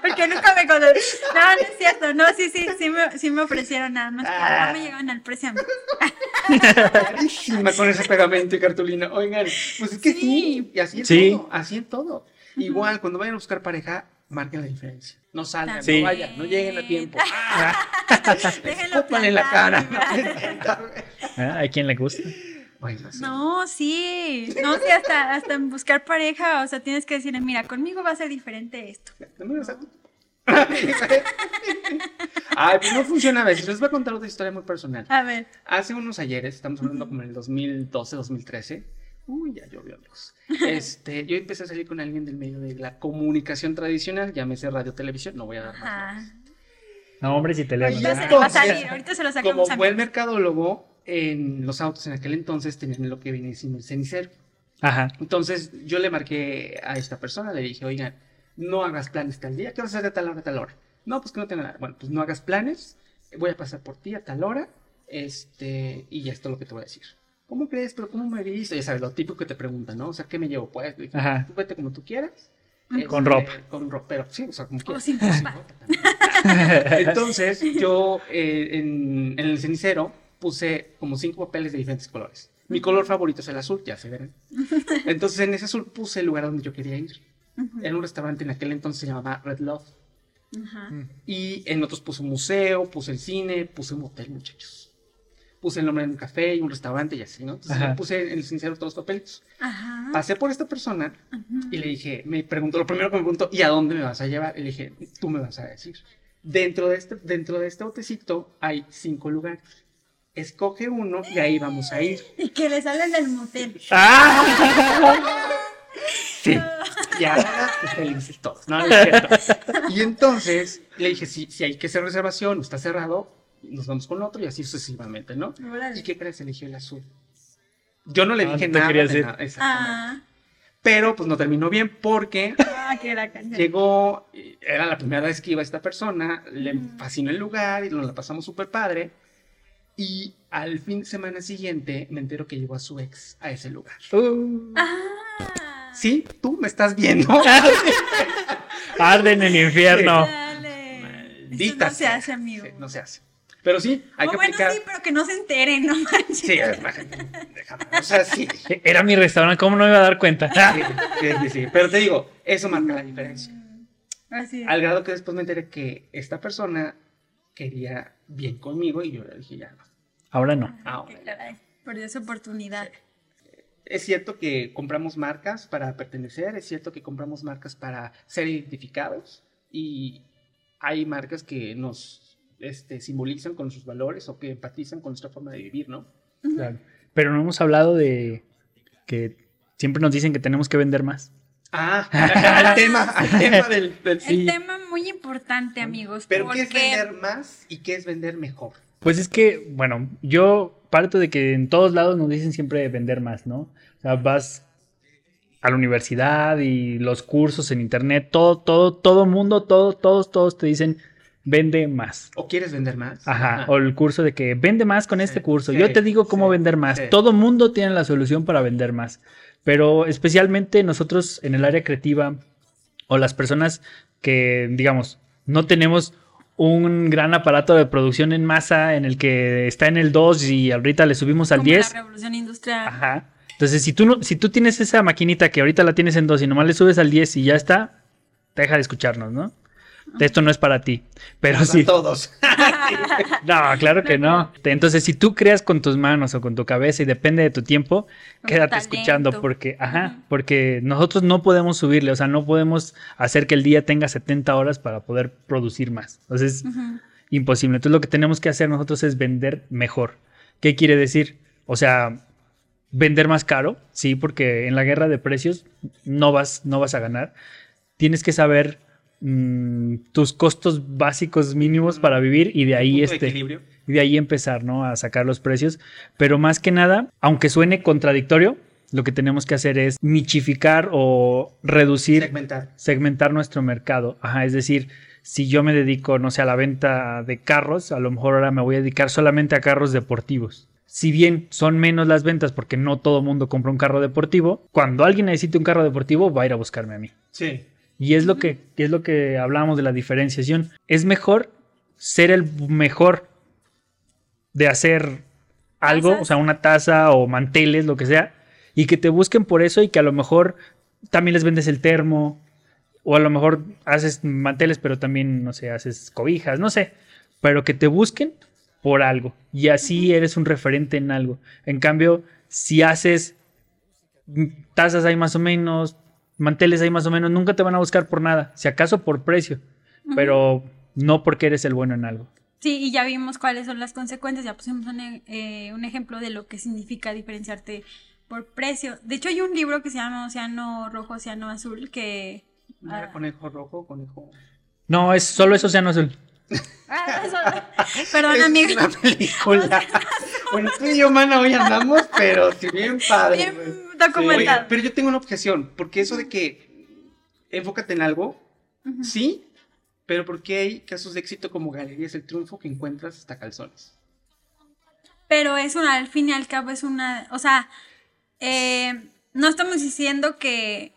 Porque nunca me conocí. No, no es cierto. No, sí, sí, sí me, sí me ofrecieron nada más. Ah. No me llegaban al precio. a mí. Carísima con ese pegamento y cartulina. Oigan, pues es que sí. Sí. Y así en Sí. todo. Así en todo. Igual, cuando vayan a buscar pareja, marquen la diferencia. No salgan, Sí. no vayan, no lleguen a tiempo. Déjenlo Escúpanle en la cara. plantado. Ah, ¿A quién le gusta? Bueno, sí. No, sí. No, sí, hasta, hasta en buscar pareja, o sea, tienes que decirle, mira, conmigo va a ser diferente esto. También, o sea, Ay, pues no funciona a veces. Les voy a contar otra historia muy personal. A ver. Hace unos ayeres, estamos hablando como en el 2012, 2013. Uy, ya llovió, amigos. Este, yo empecé a salir con alguien del medio de la comunicación tradicional, llámese radio, televisión, no voy a dar más. Ajá. No, hombre, si te le Ahorita se le va a salir, ahorita se lo Como sacamos a buen mercadólogo, en los autos en aquel entonces tenían lo que viene siendo el cenicero. Ajá. Entonces yo le marqué a esta persona, le dije, oigan, no hagas planes tal día, ¿qué vas a hacer de tal hora a tal hora? No, pues que no tengo nada. Bueno, pues no hagas planes, voy a pasar por ti a tal hora, este, y ya esto es lo que te voy a decir. ¿Cómo crees? ¿Pero cómo me viste? Ya sabes, lo típico que te preguntan, ¿no? O sea, ¿qué me llevo? Pues, dije, Ajá. tú vete como tú quieras. Con Este, ropa. Con ropa, pero sí, o sea, como O quieras. sin ropa. Entonces, yo eh, en, en el cenicero puse como cinco papeles de diferentes colores. Mi color favorito es el azul, ya se verán. Entonces, en ese azul puse el lugar donde yo quería ir. En un restaurante en aquel entonces se llamaba Red Love. Ajá. Y en otros puse un museo, puse el cine, puse un hotel, muchachos. Puse el nombre de un café y un restaurante y así, ¿no? Entonces, Ajá. puse en el cenicero todos los papeles. Ajá. Pasé por esta persona y le dije, me preguntó, lo primero que me preguntó, ¿y a dónde me vas a llevar? Y le dije, tú me vas a decir. Dentro de este, dentro de este botecito hay cinco lugares. Escoge uno y ahí vamos a ir. Y que le salen del motel. Sí. Y ahora pues, felices todos. No, no es cierto. Y entonces le dije, si, si hay que hacer reservación o está cerrado, nos vamos con otro y así sucesivamente, ¿no? Órale. ¿Y qué crees? Eligió el azul. Yo no le Ah, dije no nada. querías de nada, exactamente. Ah, Pero pues no terminó bien porque ah, que era canción. Llegó, era la primera vez que iba esta persona, le fascinó el lugar y nos la pasamos súper padre. Y al fin de semana siguiente me entero que llegó a su ex a ese lugar. Uh, Ah. Sí, tú me estás viendo. arde en el infierno. Dale. Eso Maldita no se hace, amigo. Sí, no se hace. Pero sí, hay O que bueno, aplicar. sí, pero que no se enteren, no manches. Sí. O sea, sí. Era mi restaurante, ¿cómo no me iba a dar cuenta? Sí, sí, sí, sí. Pero te digo, eso marca la diferencia. Así es. Al grado que después me enteré que esta persona quería bien conmigo y yo le dije, ya no. Ahora no. Ahora Qué ya. caray, Perdió esa oportunidad. Es cierto que compramos marcas para pertenecer, es cierto que compramos marcas para ser identificados y hay marcas que nos este, simbolizan con sus valores o que empatizan con nuestra forma de vivir, ¿no? Claro. Pero no hemos hablado de que siempre nos dicen que tenemos que vender más. Ah, al tema, al tema del, del El tema muy importante, amigos. Pero porque ¿qué es vender más y qué es vender mejor? Pues es que, bueno, yo parto de que en todos lados nos dicen siempre vender más, ¿no? O sea, vas a la universidad y los cursos en internet, todo, todo, todo mundo, todo, todos, todos te dicen vende más. ¿O quieres vender más? Ajá, o el curso de que vende más con este curso. sí, Yo te digo cómo sí, vender más. sí. Todo mundo tiene la solución para vender más. Pero especialmente nosotros en el área creativa o las personas que, digamos, no tenemos un gran aparato de producción en masa en el que está en el 2 y ahorita le subimos al como 10. La revolución industrial. Ajá. Entonces, si tú, no, si tú tienes esa maquinita que ahorita la tienes en 2 y nomás le subes al 10 y ya está, deja de escucharnos, ¿no? Esto no es para ti. Pero Para sí. todos. No, claro que no. Entonces, si tú creas con tus manos o con tu cabeza y depende de tu tiempo, Con quédate talento. escuchando porque, ajá, porque nosotros no podemos subirle, o sea, no podemos hacer que el día tenga 70 horas para poder producir más. Entonces, Ujú. imposible. Entonces lo que tenemos que hacer nosotros es vender mejor. ¿Qué quiere decir? O sea, vender más caro, sí, porque en la guerra de precios no vas, no vas a ganar. Tienes que saber mm, tus costos básicos mínimos para vivir y de ahí de este equilibrio. y de ahí empezar, ¿no? A sacar los precios. Pero más que nada, aunque suene contradictorio, lo que tenemos que hacer es michificar o reducir Segmentar. segmentar nuestro mercado. Ajá, es decir, si yo me dedico, no sé, a la venta de carros, a lo mejor ahora me voy a dedicar solamente a carros deportivos. Si bien son menos las ventas porque no todo mundo compra un carro deportivo, cuando alguien necesite un carro deportivo va a ir a buscarme a mí. Sí. Y es lo que es lo que hablábamos de la diferenciación. Es mejor ser el mejor de hacer algo, Tazas. o sea, una taza o manteles, lo que sea, y que te busquen por eso y que a lo mejor también les vendes el termo, o a lo mejor haces manteles, pero también, no sé, haces cobijas, no sé, pero que te busquen por algo y así eres un referente en algo. En cambio, si haces tazas ahí más o menos, manteles ahí más o menos, nunca te van a buscar por nada, si acaso por precio, pero no porque eres el bueno en algo. Sí, y ya vimos cuáles son las consecuencias, ya pusimos un, eh, un ejemplo de lo que significa diferenciarte por precio. De hecho, hay un libro que se llama Océano Rojo, Océano Azul, que... No era conejo rojo, conejo. No, es solo es Océano Azul. Ah, eso- Perdón, Es amigo. una película. bueno, tú y yo, mana, hoy andamos, pero sí, bien padre. Bien. Documentado. Oye, pero yo tengo una objeción, porque eso de que enfócate en algo, sí, pero porque hay casos de éxito como Galerías El Triunfo que encuentras hasta calzones. Pero es una, al fin y al cabo es una, o sea, eh, no estamos diciendo que...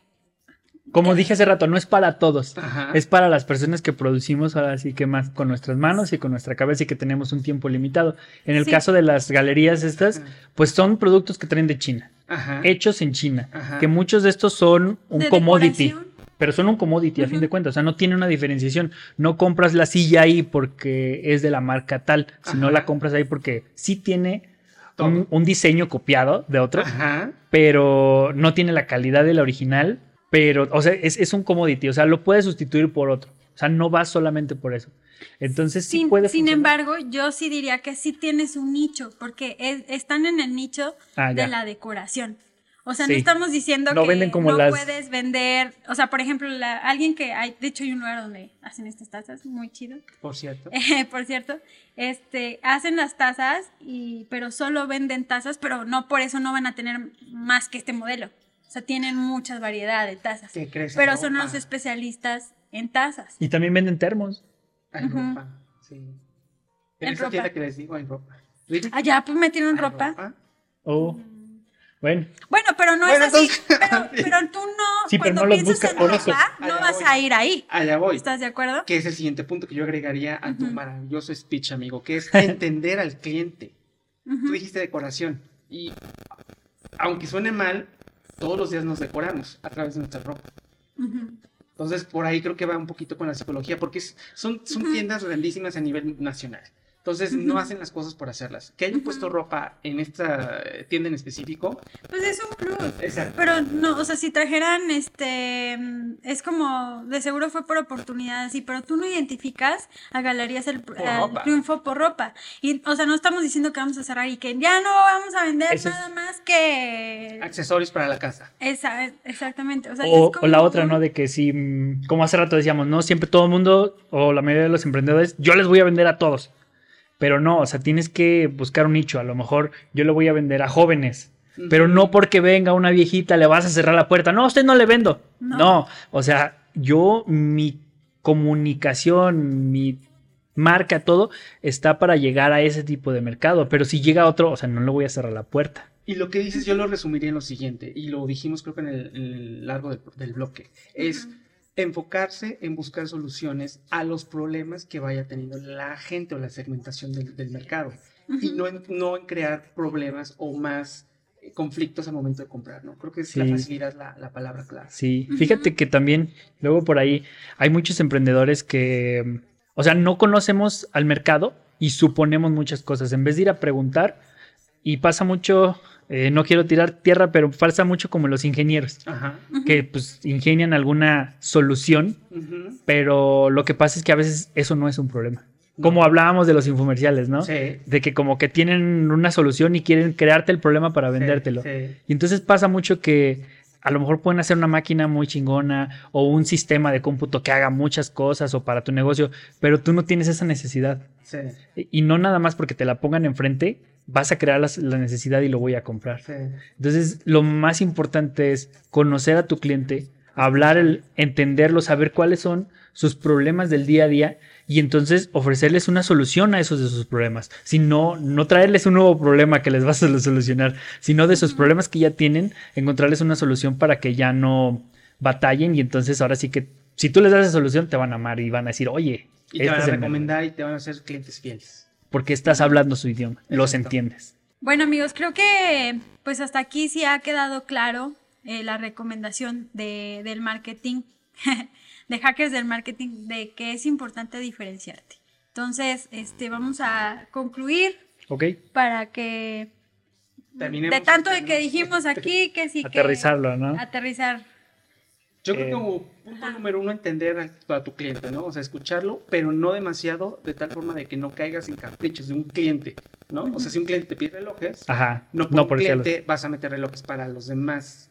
Como dije hace rato, no es para todos. Ajá. Es para las personas que producimos ahora sí que más con nuestras manos y con nuestra cabeza y que tenemos un tiempo limitado. En el Sí. caso de las galerías estas, Ajá. pues son productos que traen de China, Ajá. hechos en China, Ajá. que muchos de estos son un De commodity. decoración. Pero son un commodity a fin de cuentas, o sea, no tiene una diferenciación. No compras la silla ahí porque es de la marca tal, sino Ajá. la compras ahí porque sí tiene un, un diseño copiado de otro, Ajá. pero no tiene la calidad de la original. Pero, o sea, es, es un commodity, o sea, lo puedes sustituir por otro. O sea, no va solamente por eso. Entonces sí Sin, puede sin funcionar. embargo, yo sí diría que sí tienes un nicho, porque es- están en el nicho Ah, de la decoración. O sea, Sí. no estamos diciendo No que venden como no las- puedes vender, o sea, por ejemplo, la- alguien que hay, de hecho hay un lugar donde hacen estas tazas, muy chido, Por cierto. Eh, por cierto, este, hacen las tazas, y, pero solo venden tazas, pero no por eso no van a tener más que este modelo. O sea, tienen muchas variedades de tazas. ¿Qué crees? Pero son ropa. los especialistas en tazas. Y también venden termos. Hay Ujú. ropa, sí. En, En esa ropa. tienda que les digo hay ropa. Allá pues metieron ¿Hay ropa. Oh, bueno, Bueno, pero no Bueno, es así. entonces- Pero, pero tú no, Sí, pero cuando no piensas en por ropa, eso. no vas voy. a ir ahí. Allá voy. ¿Estás de acuerdo? Que es el siguiente punto que yo agregaría a tu maravilloso speech, amigo, que es entender al cliente. Tú dijiste decoración. Y aunque suene mal, todos los días nos decoramos a través de nuestra ropa. Entonces, por ahí creo que va un poquito con la psicología, porque son, son tiendas grandísimas a nivel nacional. Entonces, no hacen las cosas por hacerlas. Que hayan puesto ropa en esta tienda en específico. Pues es un plus. Exacto. Pero no, o sea, si trajeran este es como de seguro fue por oportunidad, sí, pero tú no identificas a Galerías el, Por al ropa. triunfo por ropa. Y o sea, no estamos diciendo que vamos a cerrar y que ya no vamos a vender Eso nada más que Accesorios para la casa. esa exactamente, o sea, o, es o la otra, un- ¿no? De que si, mm, como hace rato decíamos, ¿no? Siempre todo el mundo o la mayoría de los emprendedores, yo les voy a vender a todos. Pero no, o sea, tienes que buscar un nicho. A lo mejor yo le voy a vender a jóvenes. Pero no porque venga una viejita le vas a cerrar la puerta. No, a usted no le vendo. No. No, o sea, yo, mi comunicación, mi marca, todo, está para llegar a ese tipo de mercado. Pero si llega otro, o sea, no le voy a cerrar la puerta. Y lo que dices yo lo resumiría en lo siguiente, y lo dijimos creo que en el, en el largo del, del bloque, es enfocarse en buscar soluciones a los problemas que vaya teniendo la gente o la segmentación del, del mercado, y no en, no en crear problemas o más eh, conflictos al momento de comprar, ¿no? Creo que es la facilidad la, la palabra clave. Sí, fíjate que también luego por ahí hay muchos emprendedores que, o sea, no conocemos al mercado y suponemos muchas cosas. En vez de ir a preguntar y pasa mucho, eh, no quiero tirar tierra, pero pasa mucho como los ingenieros Ajá. que pues ingenian alguna solución, pero lo que pasa es que a veces eso no es un problema. Como hablábamos de los infomerciales, ¿no? Sí. De que como que tienen una solución y quieren crearte el problema para vendértelo. sí. Y entonces pasa mucho que a lo mejor pueden hacer una máquina muy chingona o un sistema de cómputo que haga muchas cosas o para tu negocio, pero tú no tienes esa necesidad. Sí. Y no nada más porque te la pongan enfrente, vas a crear las- la necesidad y lo voy a comprar. Sí. Entonces, lo más importante es conocer a tu cliente, hablar, el, entenderlo, saber cuáles son sus problemas del día a día y entonces ofrecerles una solución a esos de sus problemas. Si no, no traerles un nuevo problema que les vas a solucionar, sino de sus problemas que ya tienen, encontrarles una solución para que ya no batallen y entonces ahora sí que si tú les das esa solución te van a amar y van a decir, oye, Y te este van es a el mejor", recomendar y te van a hacer clientes fieles. porque estás hablando su idioma, los entiendes. Bueno amigos, creo que pues hasta aquí sí ha quedado claro eh, la recomendación de, del marketing, de hackers del marketing, de que es importante diferenciarte. Entonces, este, vamos a concluir ¿Ok? para que Terminemos, de tanto de que dijimos aquí que sí que Aterrizarlo, ¿no? aterrizar. Yo creo Eh, que como punto número uno, entender a, a tu cliente, ¿no? O sea, escucharlo, pero no demasiado, de tal forma de que no caigas en caprichos de un cliente, ¿no? O sea, si un cliente te pide relojes, Ajá. no por no un por celos. cliente vas a meter relojes para los demás.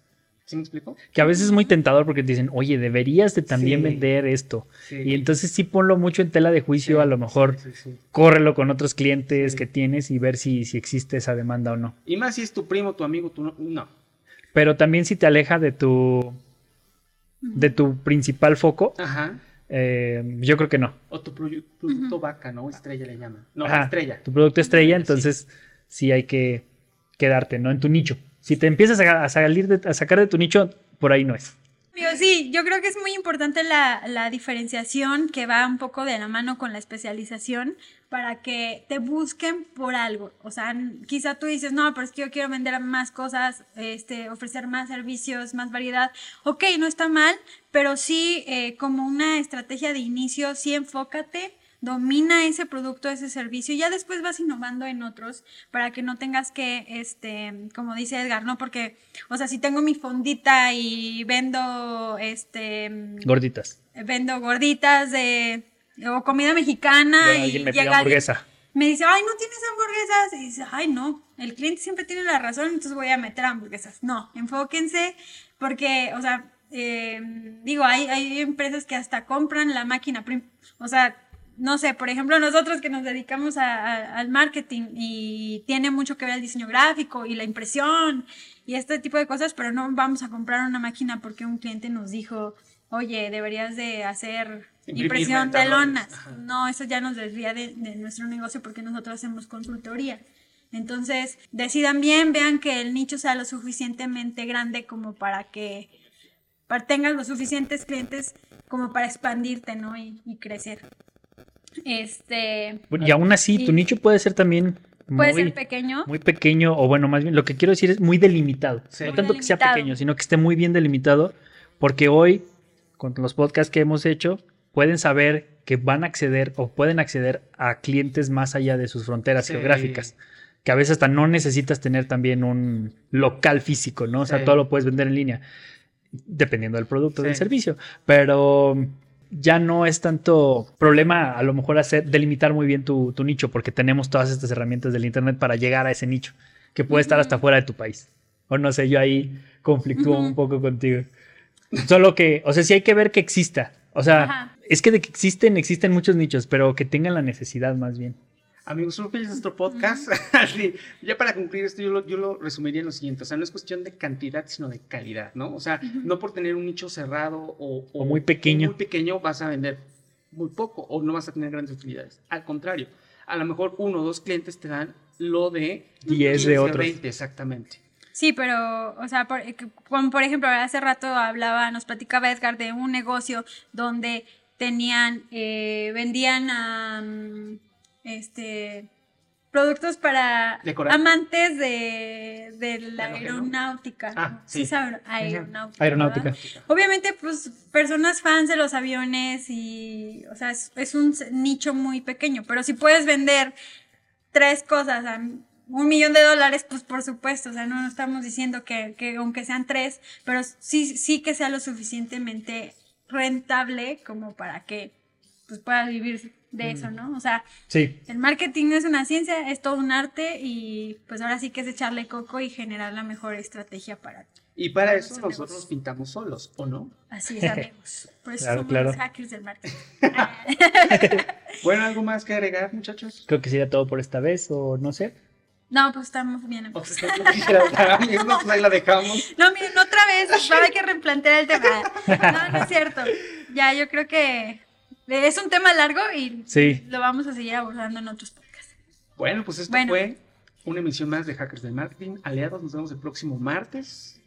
¿Sí me explico? Que a veces es muy tentador porque te dicen, oye, deberías de también Sí. vender esto. Sí. Y entonces sí ponlo mucho en tela de juicio, a lo mejor Sí, sí. córrelo con otros clientes Sí. que tienes y ver si, si existe esa demanda o no. Y más si es tu primo, tu amigo, tu no. no. Pero también si te aleja de tu, de tu principal foco, Ajá. eh, yo creo que no. O tu produ- producto vaca, ¿no? Estrella le llaman. No, Ajá, estrella. Tu producto estrella, Sí. entonces sí hay que quedarte, ¿no? En tu nicho. Si te empiezas a, salir de- a sacar de tu nicho, por ahí no es. Sí, yo creo que es muy importante la, diferenciación que va un poco de la mano con la especialización para que te busquen por algo. O sea, quizá tú dices, no, pero es que yo quiero vender más cosas, este, ofrecer más servicios, más variedad. Ok, no está mal, pero sí eh, como una estrategia de inicio, sí enfócate domina ese producto, ese servicio, y ya después vas innovando en otros para que no tengas que, este, como dice Edgar, ¿no? Porque, o sea, si tengo mi fondita y vendo, este, Gorditas. vendo gorditas de, o comida mexicana Y me llega hamburguesa. me dice, ay, no tienes hamburguesas. Y dice, ay, no, el cliente siempre tiene la razón, entonces voy a meter hamburguesas. No, enfóquense, porque, o sea, eh, digo, hay, hay empresas que hasta compran la máquina, o sea, no sé, por ejemplo, nosotros que nos dedicamos a- a- al marketing y tiene mucho que ver el diseño gráfico y la impresión y este tipo de cosas, pero no vamos a comprar una máquina porque un cliente nos dijo, oye, deberías de hacer impresión de lonas. No, eso ya nos desvía de, de nuestro negocio porque nosotros hacemos consultoría. Entonces, decidan bien, vean que el nicho sea lo suficientemente grande como para que tengas los suficientes clientes como para expandirte, ¿no? Y, y crecer. Este, Y aún así, tu nicho puede ser también puede muy, ser pequeño. muy pequeño, o bueno, más bien, lo que quiero decir es muy delimitado. Sí. No Muy tanto que sea delimitado. pequeño, sino que esté muy bien delimitado, porque hoy, con los podcasts que hemos hecho, pueden saber que van a acceder o pueden acceder a clientes más allá de sus fronteras Sí. geográficas. Que a veces hasta no necesitas tener también un local físico, ¿no? O sea, Sí. todo lo puedes vender en línea, dependiendo del producto, del servicio. Pero ya no es tanto problema a lo mejor hacer delimitar muy bien tu, tu nicho porque tenemos todas estas herramientas del internet para llegar a ese nicho que puede estar hasta fuera de tu país. O no sé yo ahí conflictúo un poco contigo. Solo que o sea sí hay que ver que exista. O sea Ajá. es que de que existen existen muchos nichos pero que tengan la necesidad más bien Amigos, que es nuestro podcast. Ya para concluir esto, yo lo, yo lo resumiría en lo siguiente. O sea, no es cuestión de cantidad, sino de calidad, ¿no? O sea, no por tener un nicho cerrado o, O muy pequeño. muy pequeño vas a vender muy poco o no vas a tener grandes utilidades. Al contrario, a lo mejor uno o dos clientes te dan lo de 10 de 15, otros 20, exactamente. Sí, pero, o sea, por, eh, como por ejemplo, hace rato hablaba, nos platicaba Edgar de un negocio donde tenían, eh, vendían am, este productos para Decorar. amantes de, de la aeronáutica. Ah, sí, sí. saben, aeronáutica. Aeronáutica. ¿verdad? Obviamente, pues, personas fans de los aviones y, o sea, es, es un nicho muy pequeño, pero si puedes vender tres cosas a un millón de dólares, pues por supuesto, o sea, no, no estamos diciendo que, que aunque sean tres, pero sí, sí que sea lo suficientemente rentable como para que pues puedas vivir de eso, ¿no? O sea, Sí, el marketing es una ciencia, es todo un arte y pues ahora sí que es echarle coco y generar la mejor estrategia para ti. Y para Para eso nosotros pintamos solos, ¿o no? Así es, amigos. Por eso Claro, somos claro. los hackers del marketing. Bueno, ¿algo más que agregar, muchachos? creo que sería todo por esta vez, o no sé. No, pues estamos bien. O sea, no pues ahí la dejamos. No, miren, otra vez, hay que replantear el tema. No, no es cierto. Ya, yo creo que es un tema largo y Sí. lo vamos a seguir abordando en otros podcasts. Bueno, pues esto Bueno. fue una emisión más de Hackers del Marketing. Aliados, nos vemos el próximo martes.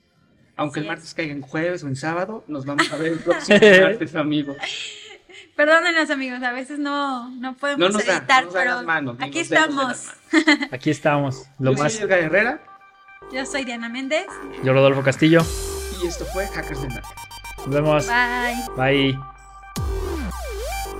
Aunque el es. martes caiga en jueves o en sábado, nos vamos a ver el próximo martes, amigos. Perdónenos, amigos, a veces no, no podemos No nos da, editar, no pero las manos, aquí estamos. las Aquí estamos, lo Yo más. soy Edgar Herrera Yo soy Diana Méndez. Yo, Rodolfo Castillo. y esto fue Hackers del Marketing. Nos vemos. Bye. Bye.